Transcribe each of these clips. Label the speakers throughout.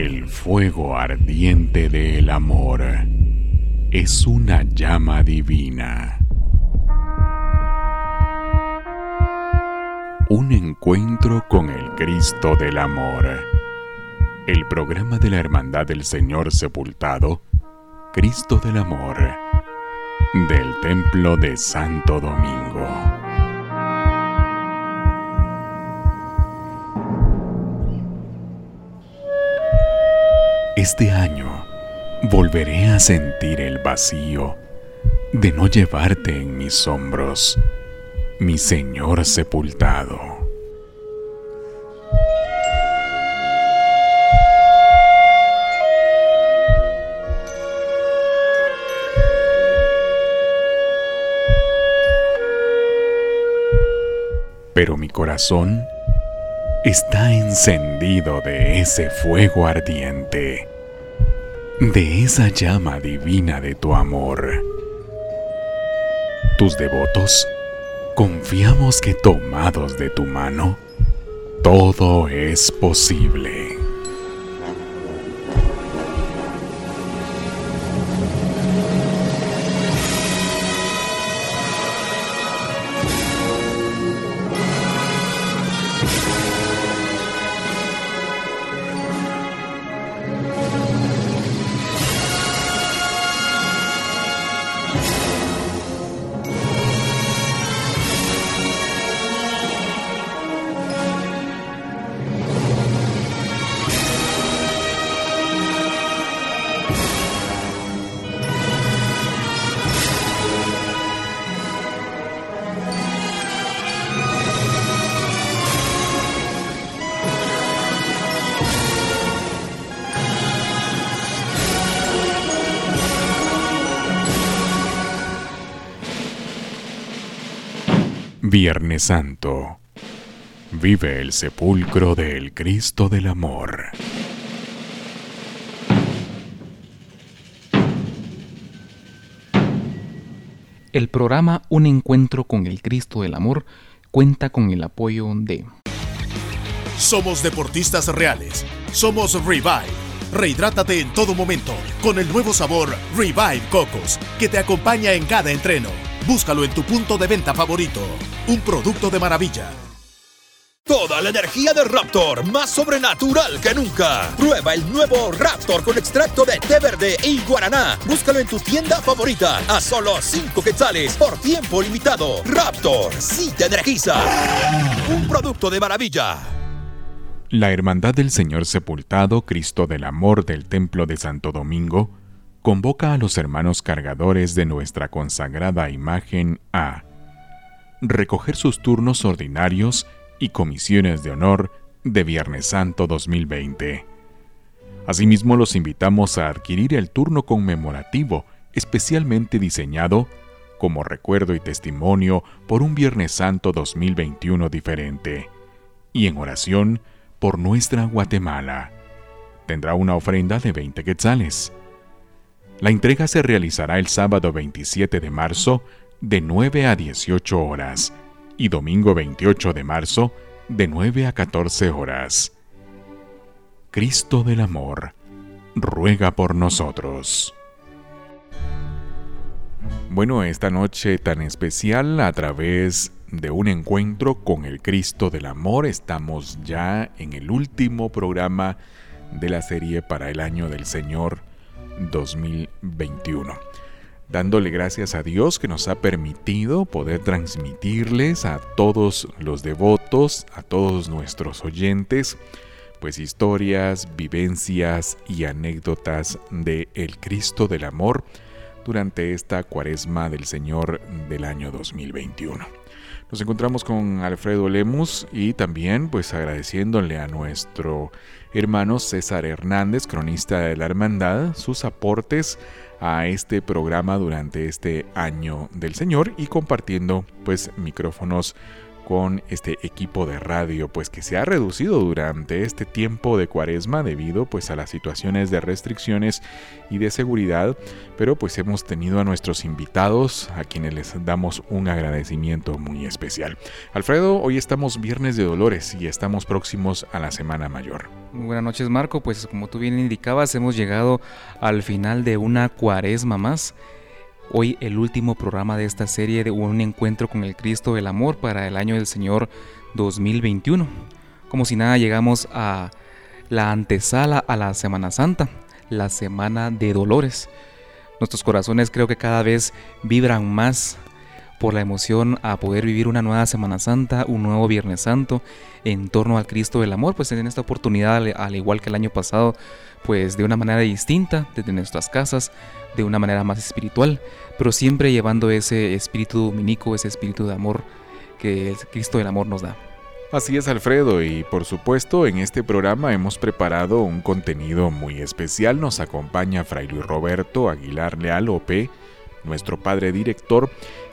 Speaker 1: El fuego ardiente del amor es una llama divina. Un encuentro con el Cristo del Amor. El programa de la Hermandad del Señor Sepultado, Cristo del Amor, del Templo de Santo Domingo. Este año volveré a sentir el vacío de no llevarte en mis hombros, mi Señor sepultado. Pero mi corazón está encendido de ese fuego ardiente de esa llama divina de tu amor. Tus devotos, confiamos que tomados de tu mano, todo es posible. Viernes Santo. Vive el sepulcro del Cristo del Amor.
Speaker 2: El programa Un Encuentro con el Cristo del Amor cuenta con el apoyo de...
Speaker 3: Somos deportistas reales. Somos Revive. Rehidrátate en todo momento con el nuevo sabor Revive Cocos que te acompaña en cada entreno Búscalo en tu punto de venta favorito. Un producto de maravilla.
Speaker 4: Toda la energía de Raptor, más sobrenatural que nunca. Prueba el nuevo Raptor con extracto de té verde y guaraná. Búscalo en tu tienda favorita a solo 5 quetzales por tiempo limitado. Raptor, sí te energiza. Un producto de maravilla.
Speaker 1: La Hermandad del Señor Sepultado, Cristo del Amor del Templo de Santo Domingo, convoca a los hermanos cargadores de nuestra consagrada imagen a recoger sus turnos ordinarios y comisiones de honor de Viernes Santo 2020. Asimismo, los invitamos a adquirir el turno conmemorativo especialmente diseñado como recuerdo y testimonio por un Viernes Santo 2021 diferente, y en oración por nuestra Guatemala. Tendrá una ofrenda de 20 quetzales. La entrega se realizará el sábado 27 de marzo de 9 a 18 horas y domingo 28 de marzo de 9 a 14 horas. Cristo del Amor, ruega por nosotros. Bueno, esta noche tan especial a través de un encuentro con el Cristo del Amor estamos ya en el último programa de la serie para el año del Señor 2021. Dándole gracias a Dios que nos ha permitido poder transmitirles a todos los devotos, a todos nuestros oyentes, pues historias, vivencias y anécdotas de el Cristo del Amor durante esta cuaresma del Señor del año 2021. Nos encontramos con Alfredo Lemus y también pues agradeciéndole a nuestro hermano César Hernández, cronista de la Hermandad, sus aportes a este programa durante este año del Señor y compartiendo pues micrófonos con este equipo de radio pues que se ha reducido durante este tiempo de cuaresma debido pues a las situaciones de restricciones y de seguridad. Pero pues hemos tenido a nuestros invitados a quienes les damos un agradecimiento muy especial. Alfredo hoy estamos viernes de dolores y estamos próximos a la semana mayor.
Speaker 2: Muy buenas noches Marco, pues como tú bien indicabas hemos llegado al final de una cuaresma más. Hoy el último programa de esta serie de un encuentro con el Cristo del Amor para el año del Señor 2021. Como si nada llegamos a la antesala a la Semana Santa, la Semana de Dolores. Nuestros corazones creo que cada vez vibran más por la emoción a poder vivir una nueva Semana Santa, un nuevo Viernes Santo en torno al Cristo del Amor, pues en esta oportunidad, al igual que el año pasado, pues de una manera distinta, desde nuestras casas, de una manera más espiritual, pero siempre llevando ese espíritu dominico, ese espíritu de amor que el Cristo del Amor nos da.
Speaker 1: Así es Alfredo y por supuesto en este programa hemos preparado un contenido muy especial. Nos acompaña Fray Luis Roberto Aguilar Leal OP, nuestro padre director,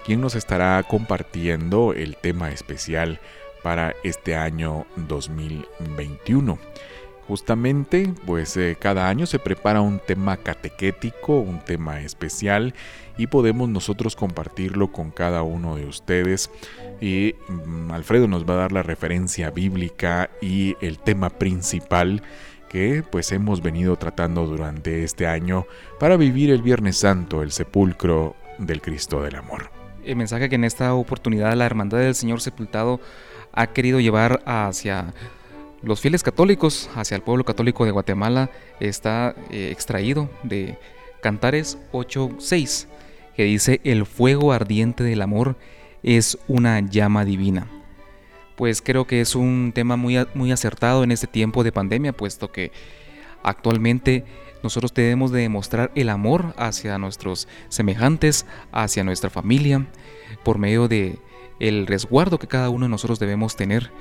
Speaker 1: quien nos estará compartiendo el tema especial para este año 2021. Justamente, pues eh, cada año se prepara un tema catequético, un tema especial y podemos nosotros compartirlo con cada uno de ustedes. Y mm, Alfredo nos va a dar la referencia bíblica y el tema principal que pues hemos venido tratando durante este año para vivir el Viernes Santo, el sepulcro del Cristo del Amor
Speaker 2: el mensaje que en esta oportunidad la Hermandad del Señor Sepultado ha querido llevar hacia los fieles católicos, hacia el pueblo católico de Guatemala, está eh, extraído de Cantares 8.6, que dice, el fuego ardiente del amor es una llama divina. Pues creo que es un tema muy, muy acertado en este tiempo de pandemia, puesto que actualmente nosotros debemos de demostrar el amor hacia nuestros semejantes, hacia nuestra familia, por medio de el resguardo que cada uno de nosotros debemos tener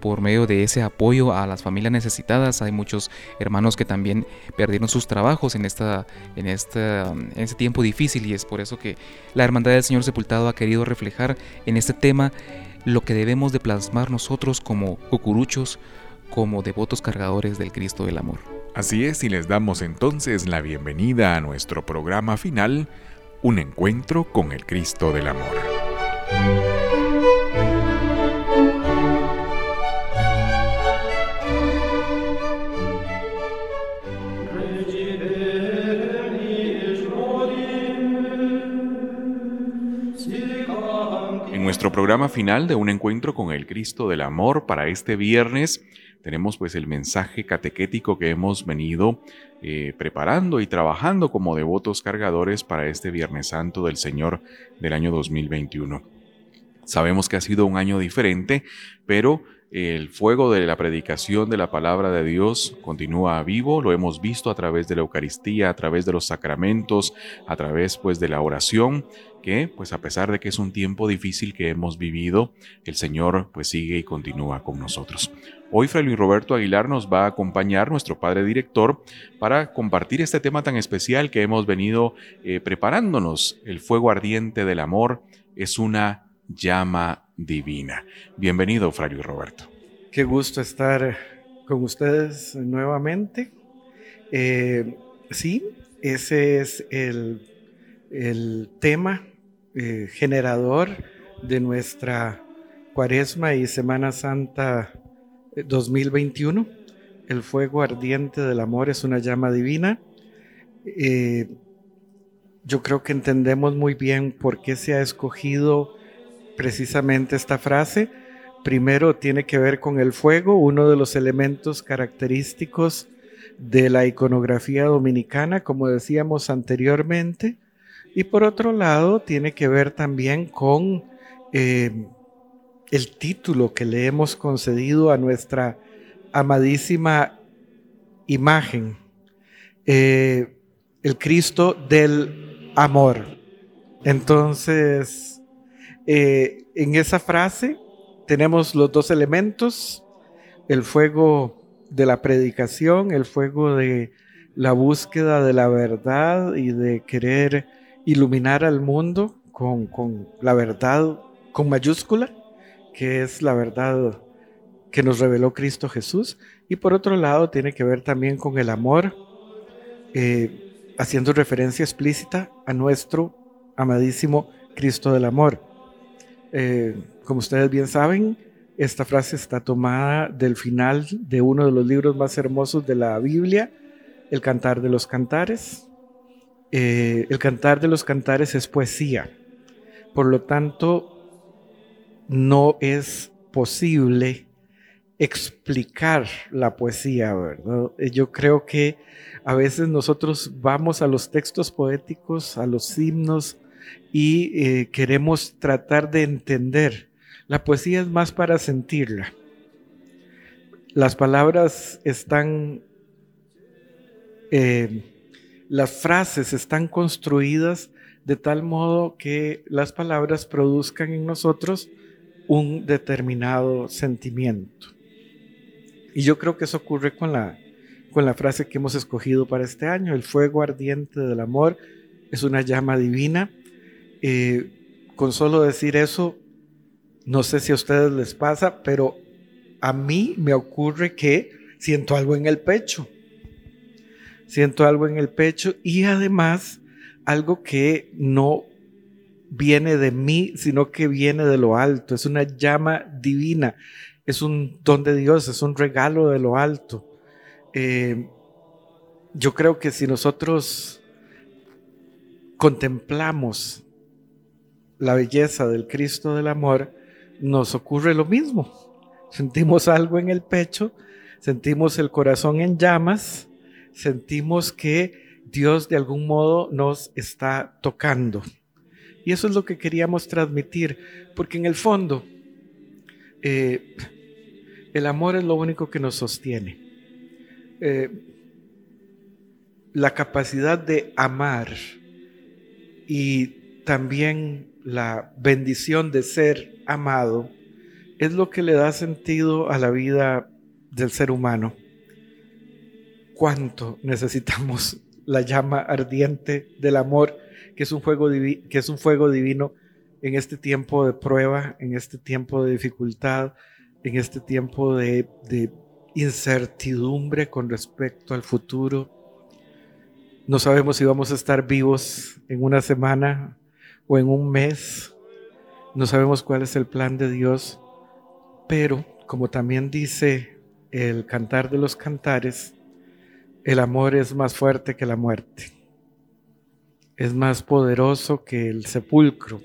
Speaker 2: por medio de ese apoyo a las familias necesitadas. Hay muchos hermanos que también perdieron sus trabajos en, esta, en, esta, en este tiempo difícil y es por eso que la Hermandad del Señor Sepultado ha querido reflejar en este tema lo que debemos de plasmar nosotros como cucuruchos, como devotos cargadores del Cristo del Amor.
Speaker 1: Así es, y les damos entonces la bienvenida a nuestro programa final, Un encuentro con el Cristo del Amor. En nuestro programa final de Un encuentro con el Cristo del Amor para este viernes, tenemos pues el mensaje catequético que hemos venido eh, preparando y trabajando como devotos cargadores para este Viernes Santo del Señor del año 2021. Sabemos que ha sido un año diferente, pero el fuego de la predicación de la palabra de Dios continúa vivo, lo hemos visto a través de la Eucaristía, a través de los sacramentos, a través pues de la oración, que pues a pesar de que es un tiempo difícil que hemos vivido, el Señor pues sigue y continúa con nosotros. Hoy Fray Luis Roberto Aguilar nos va a acompañar, nuestro padre director, para compartir este tema tan especial que hemos venido eh, preparándonos. El fuego ardiente del amor es una llama divina. Bienvenido, Fray Roberto.
Speaker 5: Qué gusto estar con ustedes nuevamente. Eh, sí, ese es el, tema eh, generador de nuestra Cuaresma y Semana Santa 2021. Eh, el fuego ardiente del amor es una llama divina. yo creo que entendemos muy bien por qué se ha escogido precisamente esta frase. Primero tiene que ver con el fuego, uno de los elementos característicos de la iconografía dominicana, como decíamos anteriormente. Y por otro lado, tiene que ver también con eh, el título que le hemos concedido a nuestra amadísima imagen, eh, el Cristo del amor. Entonces, eh, en esa frase tenemos los dos elementos, el fuego de la predicación, el fuego de la búsqueda de la verdad y de querer iluminar al mundo con, la verdad con mayúscula, que es la verdad que nos reveló Cristo Jesús. Y por otro lado tiene que ver también con el amor, eh, haciendo referencia explícita a nuestro amadísimo Cristo del Amor. Eh, como ustedes bien saben, Esta frase está tomada del final de uno de los libros más hermosos de la Biblia, El Cantar de los Cantares. Eh, el Cantar de los Cantares es poesía. Por lo tanto, no es posible explicar la poesía. Eh, yo creo que a veces nosotros vamos a los textos poéticos, a los himnos y eh, queremos tratar de entender la poesía es más para sentirla. Las palabras están, eh, las frases están construidas de tal modo que las palabras produzcan en nosotros un determinado sentimiento. Y yo creo que eso ocurre con la, con la frase que hemos escogido para este año. El fuego ardiente del amor es una llama divina. Con solo decir eso, no sé si a ustedes les pasa, pero a mí me ocurre que siento algo en el pecho. Siento algo en el pecho y además algo que no viene de mí, sino que viene de lo alto. Es una llama divina, es un don de Dios, es un regalo de lo alto. Eh, yo creo que si nosotros contemplamos la belleza del Cristo del amor, nos ocurre lo mismo. Sentimos algo en el pecho, sentimos el corazón en llamas, sentimos que Dios de algún modo nos está tocando. Y eso es lo que queríamos transmitir, porque en el fondo eh, el amor es lo único que nos sostiene. Eh, la capacidad de amar y también la bendición de ser amado es lo que le da sentido a la vida del ser humano. ¿Cuánto necesitamos la llama ardiente del amor, que es un, fuego que es un fuego divino en este tiempo de prueba, en este tiempo de dificultad, en este tiempo de, de incertidumbre con respecto al futuro? No sabemos si vamos a estar vivos en una semana, o en un mes. No sabemos cuál es el plan de Dios, pero como también dice el cantar de los cantares, el amor es más fuerte que la muerte. Es más poderoso que el sepulcro.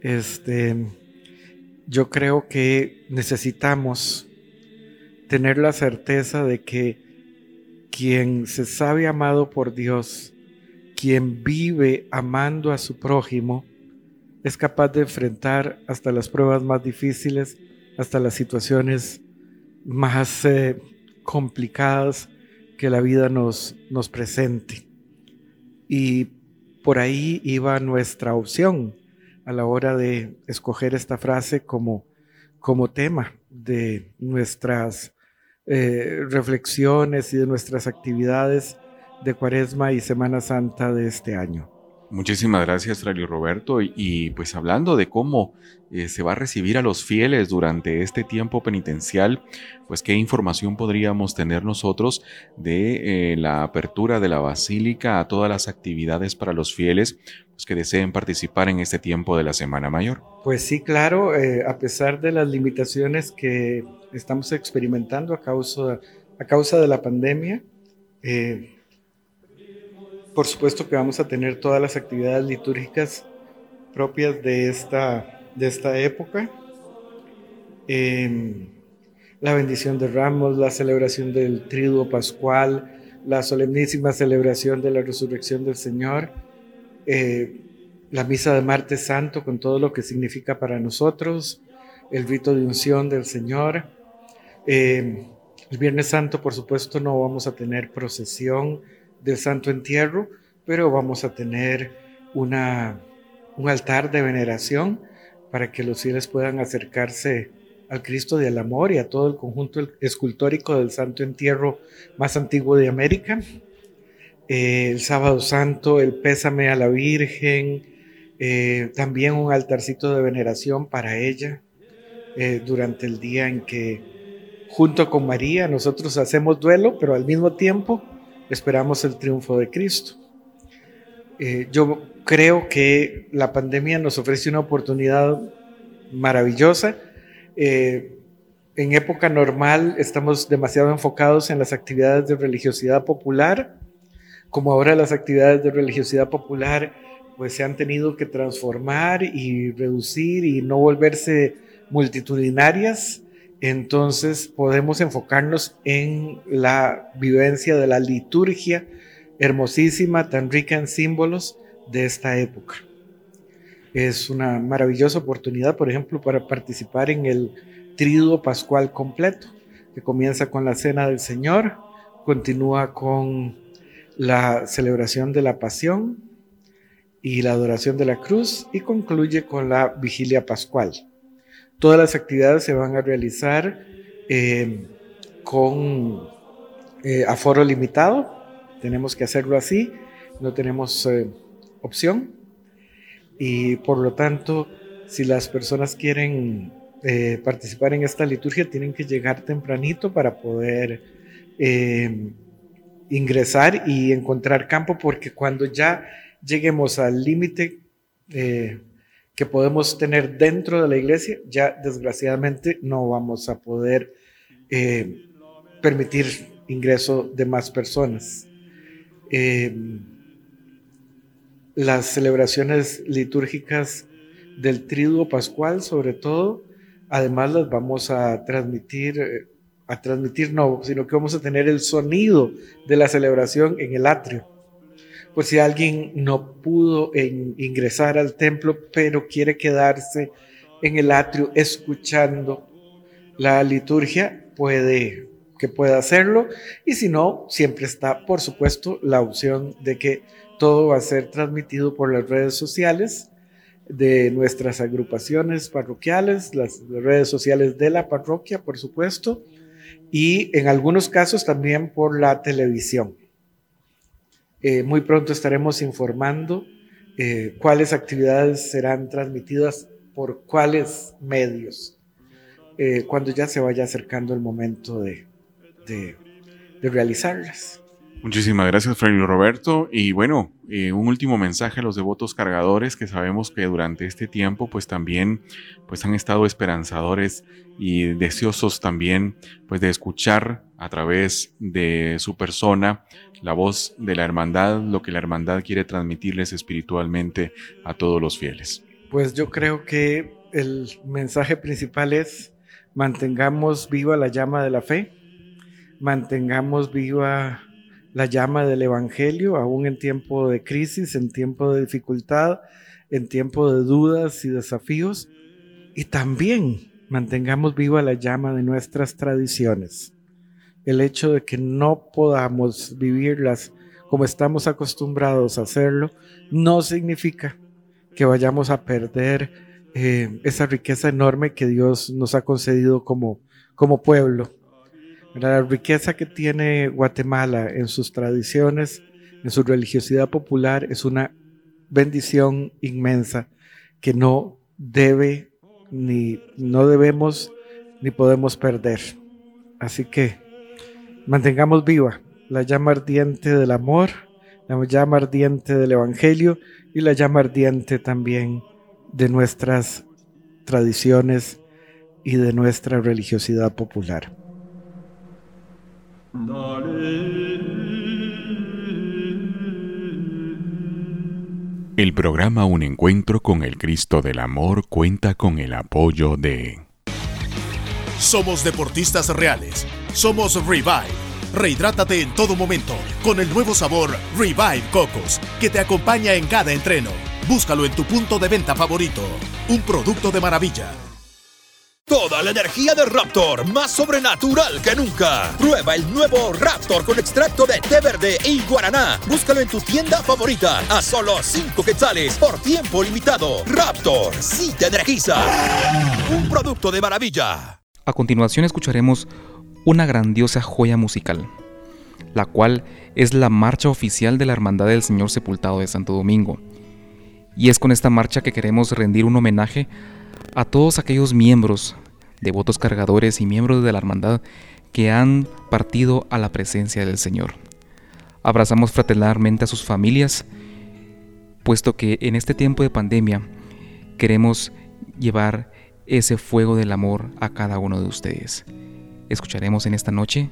Speaker 5: Este, yo creo que necesitamos tener la certeza de que quien se sabe amado por Dios quien vive amando a su prójimo es capaz de enfrentar hasta las pruebas más difíciles, hasta las situaciones más eh, complicadas que la vida nos, nos presente. Y por ahí iba nuestra opción a la hora de escoger esta frase como, como tema de nuestras eh, reflexiones y de nuestras actividades de Cuaresma y Semana Santa de este año.
Speaker 1: Muchísimas gracias, Tralio Roberto. Y, pues hablando de cómo eh, se va a recibir a los fieles durante este tiempo penitencial, pues qué información podríamos tener nosotros de eh, la apertura de la basílica a todas las actividades para los fieles pues, que deseen participar en este tiempo de la Semana Mayor.
Speaker 5: Pues sí, claro, eh, a pesar de las limitaciones que estamos experimentando a causa, a causa de la pandemia, por supuesto que vamos a tener todas las actividades litúrgicas propias de esta, de esta época. Em, la bendición de ramos, la celebración del triduo pascual, la solemnísima celebración de la resurrección del Señor, eh, la misa de martes santo con todo lo que significa para nosotros, el rito de unción del Señor. Em, el Viernes Santo, por supuesto, no vamos a tener procesión, del Santo Entierro, pero vamos a tener una, un altar de veneración para que los fieles puedan acercarse al Cristo del Amor y a todo el conjunto escultórico del Santo Entierro más antiguo de América. Eh, el sábado santo, el pésame a la Virgen, eh, también un altarcito de veneración para ella eh, durante el día en que junto con María nosotros hacemos duelo, pero al mismo tiempo esperamos el triunfo de Cristo. Eh, yo creo que la pandemia nos ofrece una oportunidad maravillosa Eh, en época normal estamos demasiado enfocados en las actividades de religiosidad popular, como ahora las actividades de religiosidad popular pues se han tenido que transformar y reducir y no volverse multitudinarias, entonces podemos enfocarnos en la vivencia de la liturgia hermosísima, tan rica en símbolos de esta época. Es una maravillosa oportunidad, por ejemplo, para participar en el Tríduo Pascual completo, que comienza con la Cena del Señor, continúa con la celebración de la Pasión y la adoración de la cruz y concluye con la Vigilia Pascual. Todas las actividades se van a realizar eh, con eh, aforo limitado, tenemos que hacerlo así, no tenemos eh, opción. Y por lo tanto, si las personas quieren participar en esta liturgia, tienen que llegar tempranito para poder ingresar y encontrar campo, porque cuando ya lleguemos al límite que podemos tener dentro de la iglesia, ya desgraciadamente no vamos a poder eh, permitir ingreso de más personas. Eh, las celebraciones litúrgicas del Triduo Pascual, sobre todo, además las vamos a transmitir, a transmitir no, sino que vamos a tener el sonido de la celebración en el atrio por si alguien no pudo ingresar al templo, pero quiere quedarse en el atrio escuchando la liturgia, puede que pueda hacerlo y si no, siempre está, por supuesto, la opción de que todo va a ser transmitido por las redes sociales de nuestras agrupaciones parroquiales, las redes sociales de la parroquia, por supuesto, y en algunos casos también por la televisión. Eh, muy pronto estaremos informando eh, cuáles actividades serán transmitidas por cuáles medios, eh, cuando ya se vaya acercando el momento de, de, de realizarlas.
Speaker 1: Muchísimas gracias, Fray Roberto. Y bueno, eh, un último mensaje a los devotos cargadores que sabemos que durante este tiempo pues también pues han estado esperanzadores y deseosos también pues de escuchar a través de su persona la voz de la hermandad, lo que la hermandad quiere transmitirles espiritualmente a todos los fieles.
Speaker 5: Pues yo creo que el mensaje principal es mantengamos viva la llama de la fe, mantengamos viva la llama del Evangelio, aún en tiempo de crisis, en tiempo de dificultad, en tiempo de dudas y desafíos, y también mantengamos viva la llama de nuestras tradiciones. El hecho de que no podamos vivirlas como estamos acostumbrados a hacerlo, no significa que vayamos a perder eh, esa riqueza enorme que Dios nos ha concedido como, como pueblo. La riqueza que tiene Guatemala en sus tradiciones, en su religiosidad popular, es una bendición inmensa que no debe ni no debemos ni podemos perder. Así que mantengamos viva la llama ardiente del amor, la llama ardiente del evangelio y la llama ardiente también de nuestras tradiciones y de nuestra religiosidad popular.
Speaker 1: El programa Un Encuentro con el Cristo del Amor cuenta con el apoyo de...
Speaker 3: Somos deportistas reales. Somos Revive. Rehidrátate en todo momento con el nuevo sabor Revive Cocos que te acompaña en cada entreno. Búscalo en tu punto de venta favorito. Un producto de maravilla.
Speaker 4: Toda la energía de Raptor, más sobrenatural que nunca. Prueba el nuevo Raptor con extracto de té verde y guaraná. Búscalo en tu tienda favorita a solo 5 quetzales por tiempo limitado. Raptor, sí te energiza. Un producto de maravilla.
Speaker 2: A continuación escucharemos una grandiosa joya musical, la cual es la marcha oficial de la Hermandad del Señor Sepultado de Santo Domingo. Y es con esta marcha que queremos rendir un homenaje a todos aquellos miembros, devotos cargadores y miembros de la hermandad que han partido a la presencia del Señor. Abrazamos fraternalmente a sus familias, puesto que en este tiempo de pandemia queremos llevar ese fuego del amor a cada uno de ustedes. Escucharemos en esta noche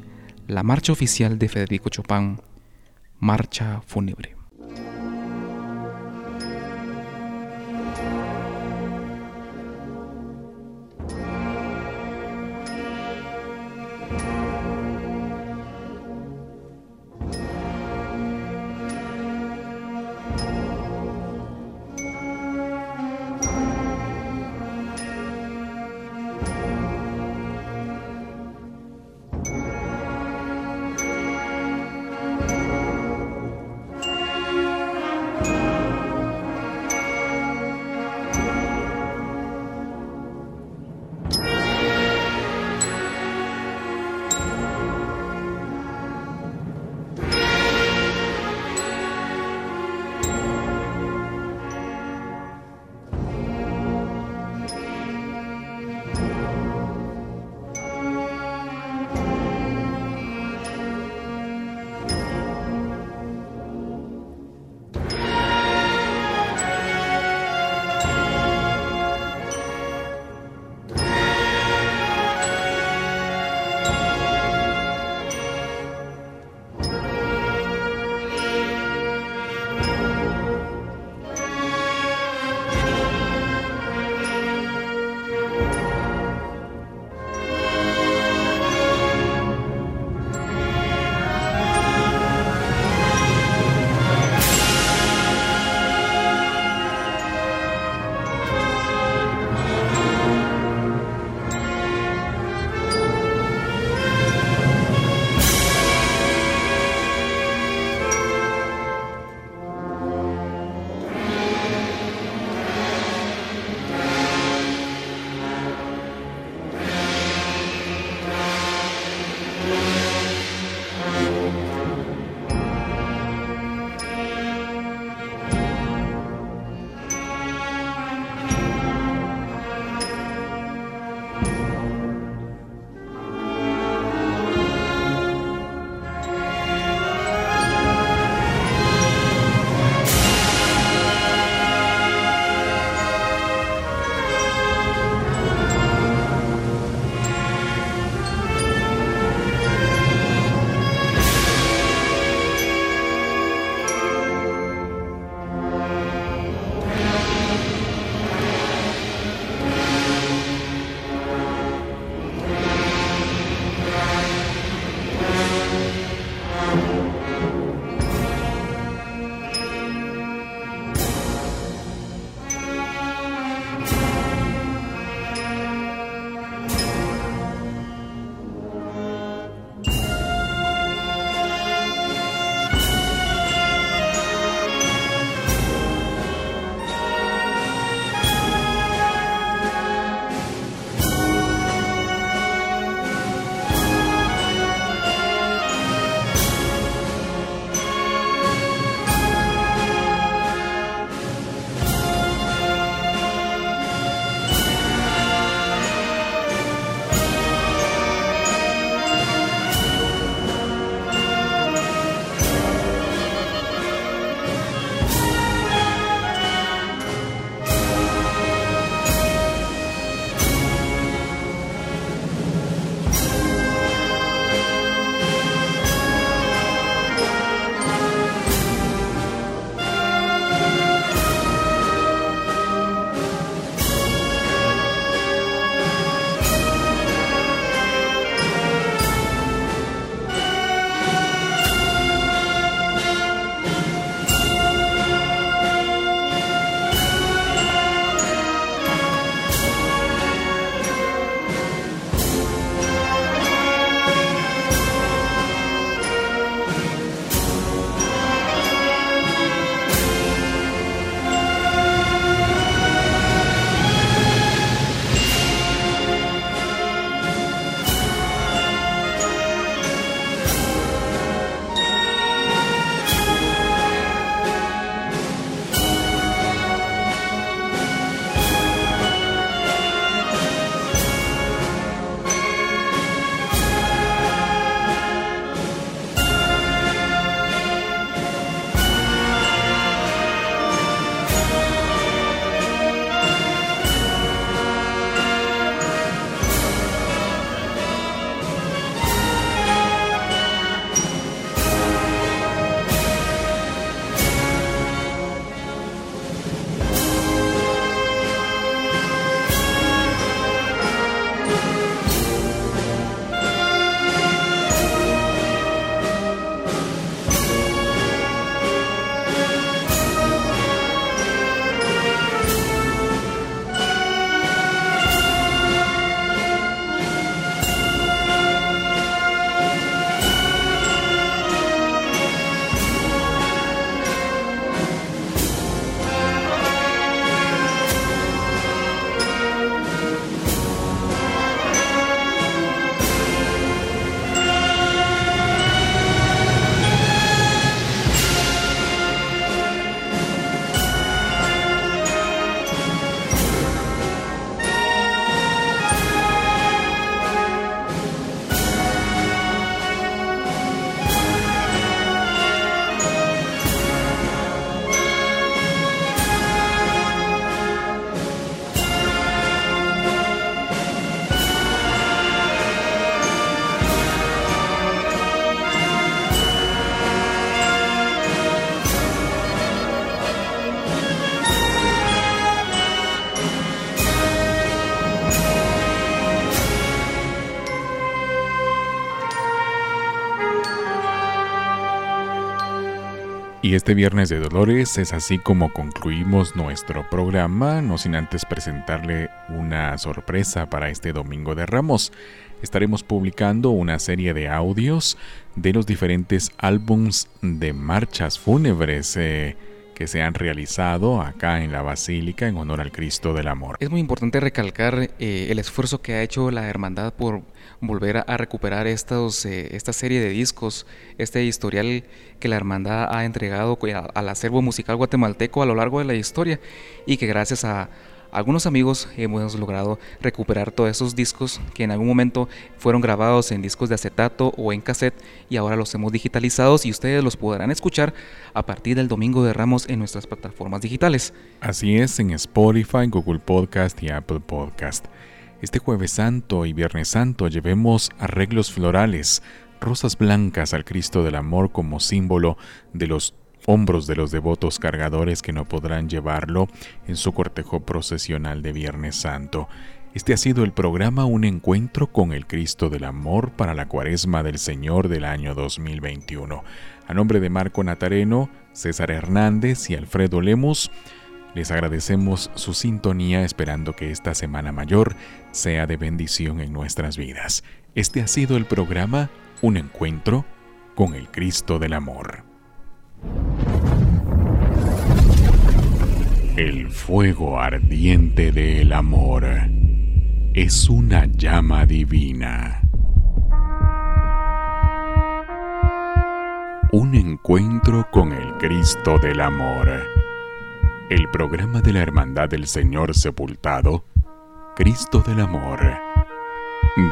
Speaker 2: la marcha oficial de Federico Chopin, Marcha Fúnebre.
Speaker 1: Y este viernes de Dolores es así como concluimos nuestro programa, no sin antes presentarle una sorpresa para este Domingo de Ramos. Estaremos publicando una serie de audios de los diferentes álbums de marchas fúnebres. Eh, que se han realizado acá en la Basílica en honor al Cristo del Amor.
Speaker 2: Es muy importante recalcar eh, el esfuerzo que ha hecho la Hermandad por volver a, recuperar estos, eh, esta serie de discos, este historial que la Hermandad ha entregado al acervo musical guatemalteco a lo largo de la historia y que gracias a, algunos amigos hemos logrado recuperar todos esos discos que en algún momento fueron grabados en discos de acetato o en cassette y ahora los hemos digitalizados y ustedes los podrán escuchar a partir del domingo de Ramos en nuestras plataformas digitales.
Speaker 1: Así es, en Spotify, Google Podcast y Apple Podcast. Este jueves santo y viernes santo llevemos arreglos florales, rosas blancas al Cristo del Amor como símbolo de los hombros de los devotos cargadores que no podrán llevarlo en su cortejo procesional de Viernes Santo. Este ha sido el programa Un Encuentro con el Cristo del Amor para la Cuaresma del Señor del año 2021. A nombre de Marco Natareno, César Hernández y Alfredo Lemos, les agradecemos su sintonía esperando que esta Semana Mayor sea de bendición en nuestras vidas. Este ha sido el programa Un Encuentro con el Cristo del Amor. El fuego ardiente del amor es una llama divina. Un encuentro con el Cristo del Amor. El programa de la Hermandad del Señor Sepultado, Cristo del Amor,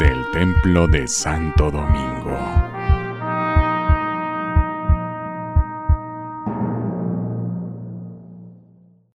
Speaker 1: del Templo de Santo Domingo.